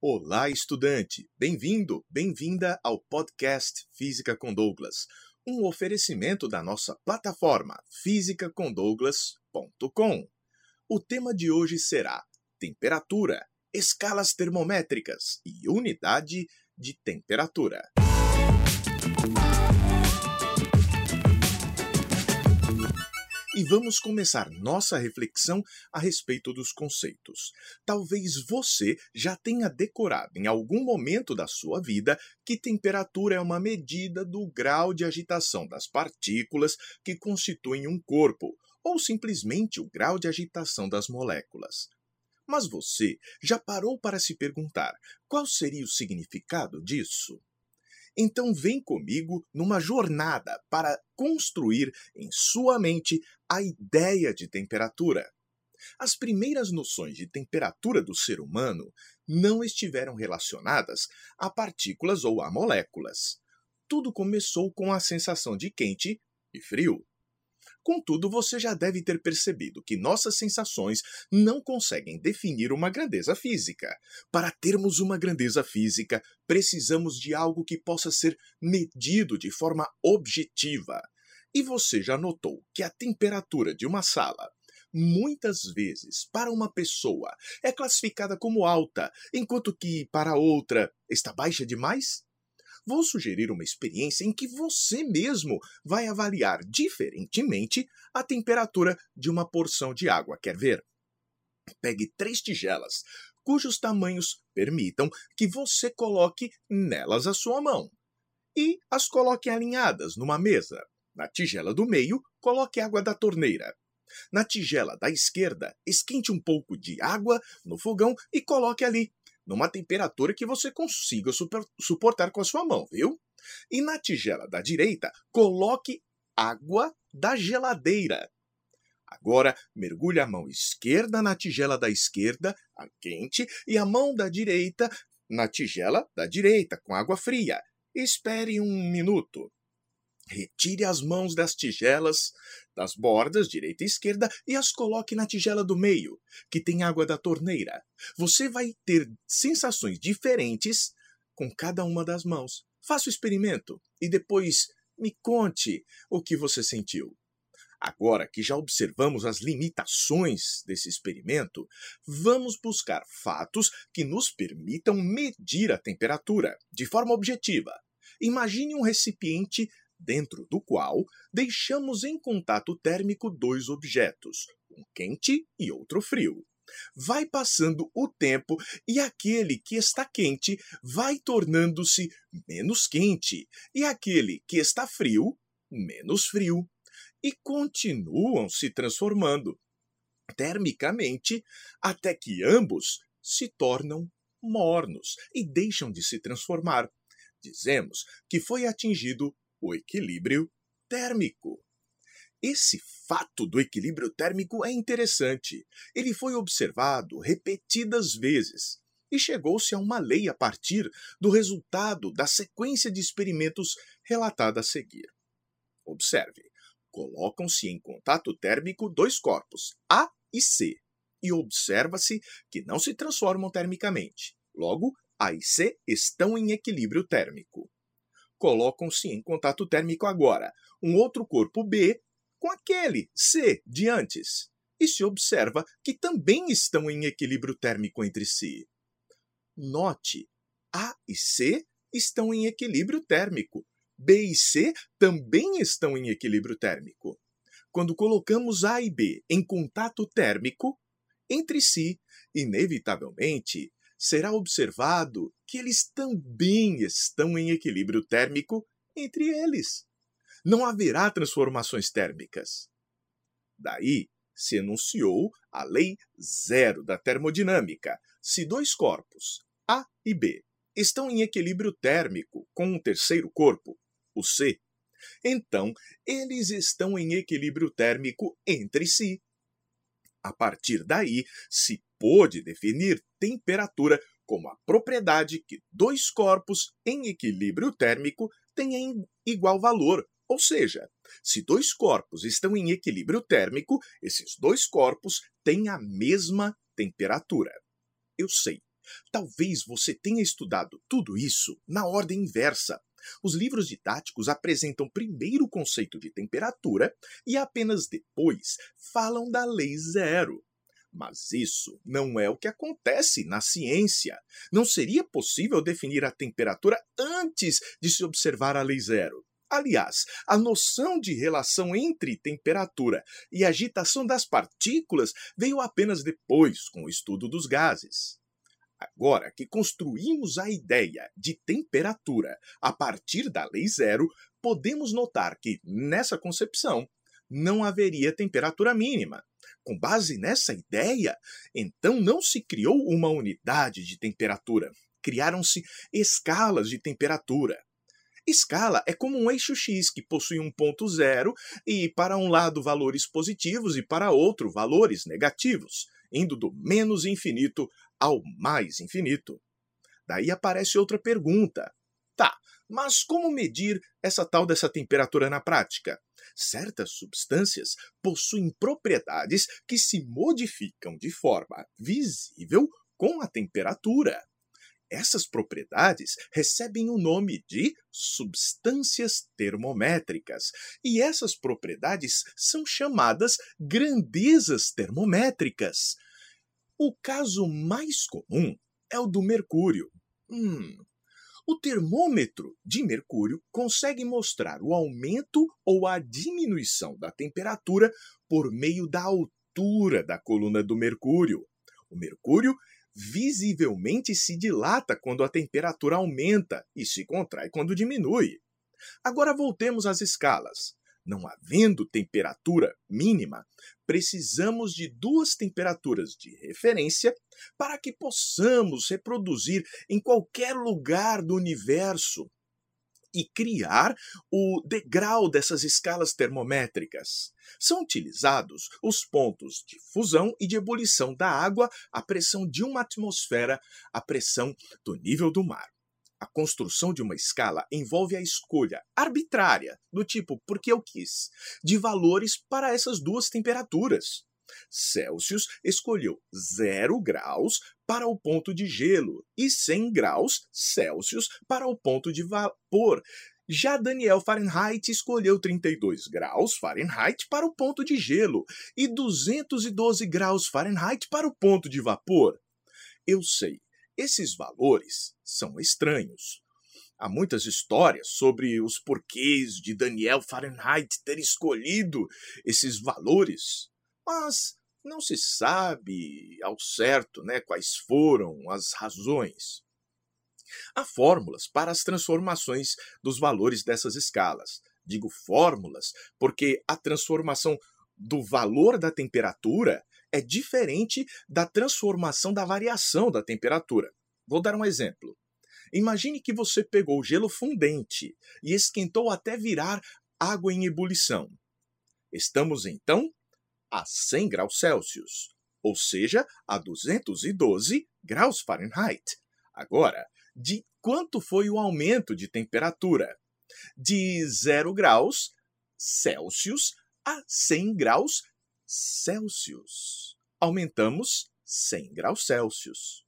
Olá, estudante! Bem-vindo, bem-vinda ao podcast Física com Douglas, um oferecimento da nossa plataforma fisicacondouglas.com. O tema de hoje será temperatura, escalas termométricas e unidade de temperatura. E vamos começar nossa reflexão a respeito dos conceitos. Talvez você já tenha decorado em algum momento da sua vida que temperatura é uma medida do grau de agitação das partículas que constituem um corpo, ou simplesmente o grau de agitação das moléculas. Mas você já parou para se perguntar qual seria o significado disso? Então vem comigo numa jornada para construir em sua mente a ideia de temperatura. As primeiras noções de temperatura do ser humano não estiveram relacionadas a partículas ou a moléculas. Tudo começou com a sensação de quente e frio. Contudo, você já deve ter percebido que nossas sensações não conseguem definir uma grandeza física. Para termos uma grandeza física, precisamos de algo que possa ser medido de forma objetiva. E você já notou que a temperatura de uma sala muitas vezes, para uma pessoa, é classificada como alta, enquanto que para outra está baixa demais? Vou sugerir uma experiência em que você mesmo vai avaliar diferentemente a temperatura de uma porção de água. Quer ver? Pegue três tigelas, cujos tamanhos permitam que você coloque nelas a sua mão. E as coloque alinhadas numa mesa. Na tigela do meio, coloque água da torneira. Na tigela da esquerda, esquente um pouco de água no fogão e coloque ali numa temperatura que você consiga super, suportar com a sua mão, viu? E na tigela da direita, coloque água da geladeira. Agora, mergulhe a mão esquerda na tigela da esquerda, a quente, e a mão da direita na tigela da direita, com água fria. Espere um minuto. Retire as mãos das tigelas, das bordas direita e esquerda e as coloque na tigela do meio, que tem água da torneira. Você vai ter sensações diferentes com cada uma das mãos. Faça o experimento e depois me conte o que você sentiu. Agora que já observamos as limitações desse experimento, vamos buscar fatos que nos permitam medir a temperatura de forma objetiva. Imagine um recipiente dentro do qual deixamos em contato térmico dois objetos, um quente e outro frio. Vai passando o tempo e aquele que está quente vai tornando-se menos quente, e aquele que está frio, menos frio. E continuam se transformando termicamente até que ambos se tornam mornos e deixam de se transformar. Dizemos que foi atingido o equilíbrio térmico. Esse fato do equilíbrio térmico é interessante. Ele foi observado repetidas vezes e chegou-se a uma lei a partir do resultado da sequência de experimentos relatada a seguir. Observe: colocam-se em contato térmico dois corpos, A e C, e observa-se que não se transformam termicamente. Logo, A e C estão em equilíbrio térmico colocam-se em contato térmico agora um outro corpo B com aquele C de antes, e se observa que também estão em equilíbrio térmico entre si. Note, A e C estão em equilíbrio térmico. B e C também estão em equilíbrio térmico. Quando colocamos A e B em contato térmico entre si, inevitavelmente será observado que eles também estão em equilíbrio térmico entre eles. Não haverá transformações térmicas. Daí se enunciou a lei zero da termodinâmica. Se dois corpos, A e B, estão em equilíbrio térmico com um terceiro corpo, o C, então eles estão em equilíbrio térmico entre si. A partir daí, se pôde definir temperatura como a propriedade que dois corpos em equilíbrio térmico têm igual valor. Ou seja, se dois corpos estão em equilíbrio térmico, esses dois corpos têm a mesma temperatura. Eu sei, Talvez você tenha estudado tudo isso na ordem inversa. Os livros didáticos apresentam primeiro o conceito de temperatura e apenas depois falam da lei zero. Mas isso não é o que acontece na ciência. Não seria possível definir a temperatura antes de se observar a lei zero. Aliás, a noção de relação entre temperatura e agitação das partículas veio apenas depois, com o estudo dos gases. Agora que construímos a ideia de temperatura a partir da lei zero, podemos notar que, nessa concepção, não haveria temperatura mínima. Com base nessa ideia, então não se criou uma unidade de temperatura, criaram-se escalas de temperatura. Escala é como um eixo x que possui um ponto zero e para um lado valores positivos e para outro valores negativos, indo do menos infinito ao mais infinito. Daí aparece outra pergunta. Tá, mas como medir essa tal dessa temperatura na prática? Certas substâncias possuem propriedades que se modificam de forma visível com a temperatura. Essas propriedades recebem o nome de substâncias termométricas, e essas propriedades são chamadas grandezas termométricas. O caso mais comum é o do mercúrio. Hum, o termômetro de mercúrio consegue mostrar o aumento ou a diminuição da temperatura por meio da altura da coluna do mercúrio. O mercúrio visivelmente se dilata quando a temperatura aumenta e se contrai quando diminui. Agora voltemos às escalas. Não havendo temperatura mínima, precisamos de duas temperaturas de referência para que possamos reproduzir em qualquer lugar do universo e criar o degrau dessas escalas termométricas. São utilizados os pontos de fusão e de ebulição da água, a pressão de uma atmosfera, a pressão do nível do mar. A construção de uma escala envolve a escolha arbitrária, do tipo porque eu quis, de valores para essas duas temperaturas. Celsius escolheu 0 graus para o ponto de gelo e 100 graus Celsius para o ponto de vapor. Já Daniel Fahrenheit escolheu 32 graus Fahrenheit para o ponto de gelo e 212 graus Fahrenheit para o ponto de vapor. Eu sei, esses valores são estranhos. Há muitas histórias sobre os porquês de Daniel Fahrenheit ter escolhido esses valores mas não se sabe ao certo né, quais foram as razões. Há fórmulas para as transformações dos valores dessas escalas. Digo fórmulas porque a transformação do valor da temperatura é diferente da transformação da variação da temperatura. Vou dar um exemplo. Imagine que você pegou gelo fundente e esquentou até virar água em ebulição. Estamos então a 100 graus Celsius, ou seja, a 212 graus Fahrenheit. Agora, de quanto foi o aumento de temperatura? De 0 graus Celsius a 100 graus Celsius. Aumentamos 100 graus Celsius.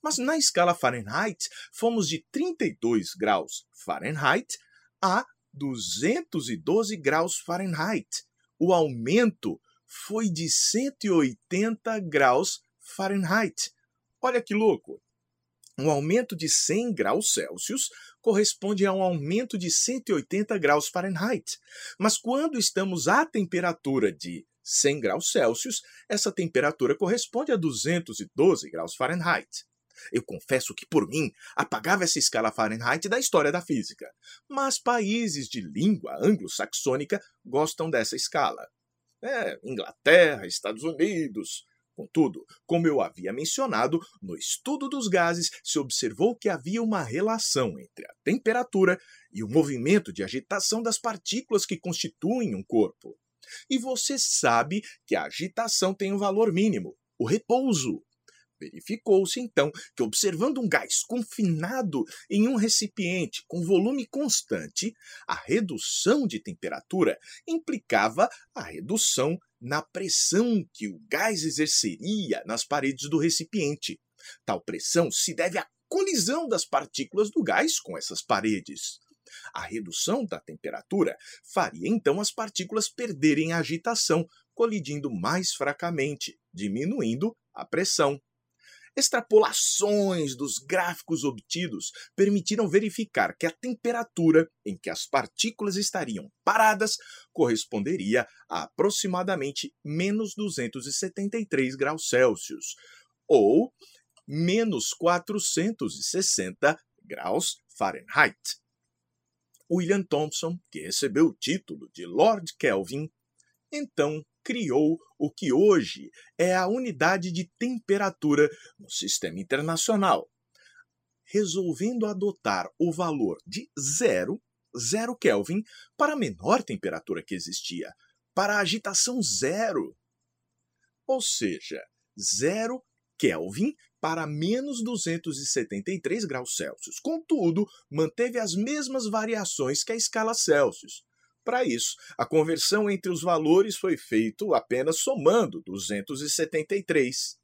Mas na escala Fahrenheit, fomos de 32 graus Fahrenheit a 212 graus Fahrenheit. O aumento foi de 180 graus Fahrenheit. Olha que louco! Um aumento de 100 graus Celsius corresponde a um aumento de 180 graus Fahrenheit. Mas quando estamos à temperatura de 100 graus Celsius, essa temperatura corresponde a 212 graus Fahrenheit. Eu confesso que, por mim, apagava essa escala Fahrenheit da história da física. Mas países de língua anglo-saxônica gostam dessa escala. É, Inglaterra, Estados Unidos. Contudo, como eu havia mencionado, no estudo dos gases se observou que havia uma relação entre a temperatura e o movimento de agitação das partículas que constituem um corpo. E você sabe que a agitação tem um valor mínimo, o repouso. Verificou-se então que, observando um gás confinado em um recipiente com volume constante, a redução de temperatura implicava a redução na pressão que o gás exerceria nas paredes do recipiente. Tal pressão se deve à colisão das partículas do gás com essas paredes. A redução da temperatura faria então as partículas perderem a agitação, colidindo mais fracamente, diminuindo a pressão. Extrapolações dos gráficos obtidos permitiram verificar que a temperatura em que as partículas estariam paradas corresponderia a aproximadamente menos 273 graus Celsius, ou menos 460 graus Fahrenheit. William Thomson, que recebeu o título de Lord Kelvin, então criou o que hoje é a unidade de temperatura no sistema internacional, resolvendo adotar o valor de zero, zero Kelvin, para a menor temperatura que existia, para a agitação zero. Ou seja, zero Kelvin para menos 273 graus Celsius. Contudo, manteve as mesmas variações que a escala Celsius. Para isso, a conversão entre os valores foi feita apenas somando 273.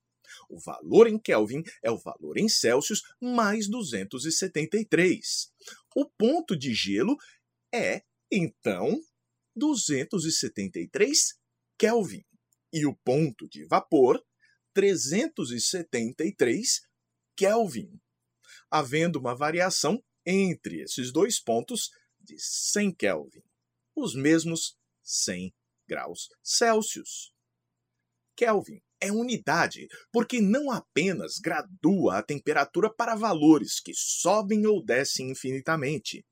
O valor em Kelvin é o valor em Celsius mais 273. O ponto de gelo é, então, 273 Kelvin. E o ponto de vapor, 373 Kelvin. Havendo uma variação entre esses dois pontos de 100 Kelvin os mesmos 100 graus Celsius. Kelvin é unidade porque não apenas gradua a temperatura para valores que sobem ou descem infinitamente.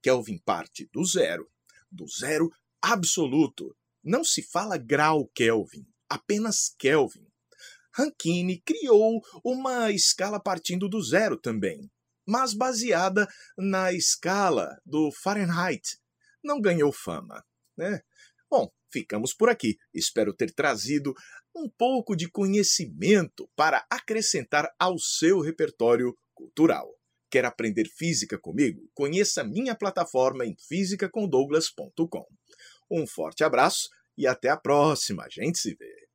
Kelvin parte do zero, do zero absoluto. Não se fala grau Kelvin, apenas Kelvin. Rankine criou uma escala partindo do zero também, mas baseada na escala do Fahrenheit, não ganhou fama, né? Bom, ficamos por aqui. Espero ter trazido um pouco de conhecimento para acrescentar ao seu repertório cultural. Quer aprender física comigo? Conheça minha plataforma em fisicacondouglas.com. Um forte abraço e até a próxima. A gente se vê.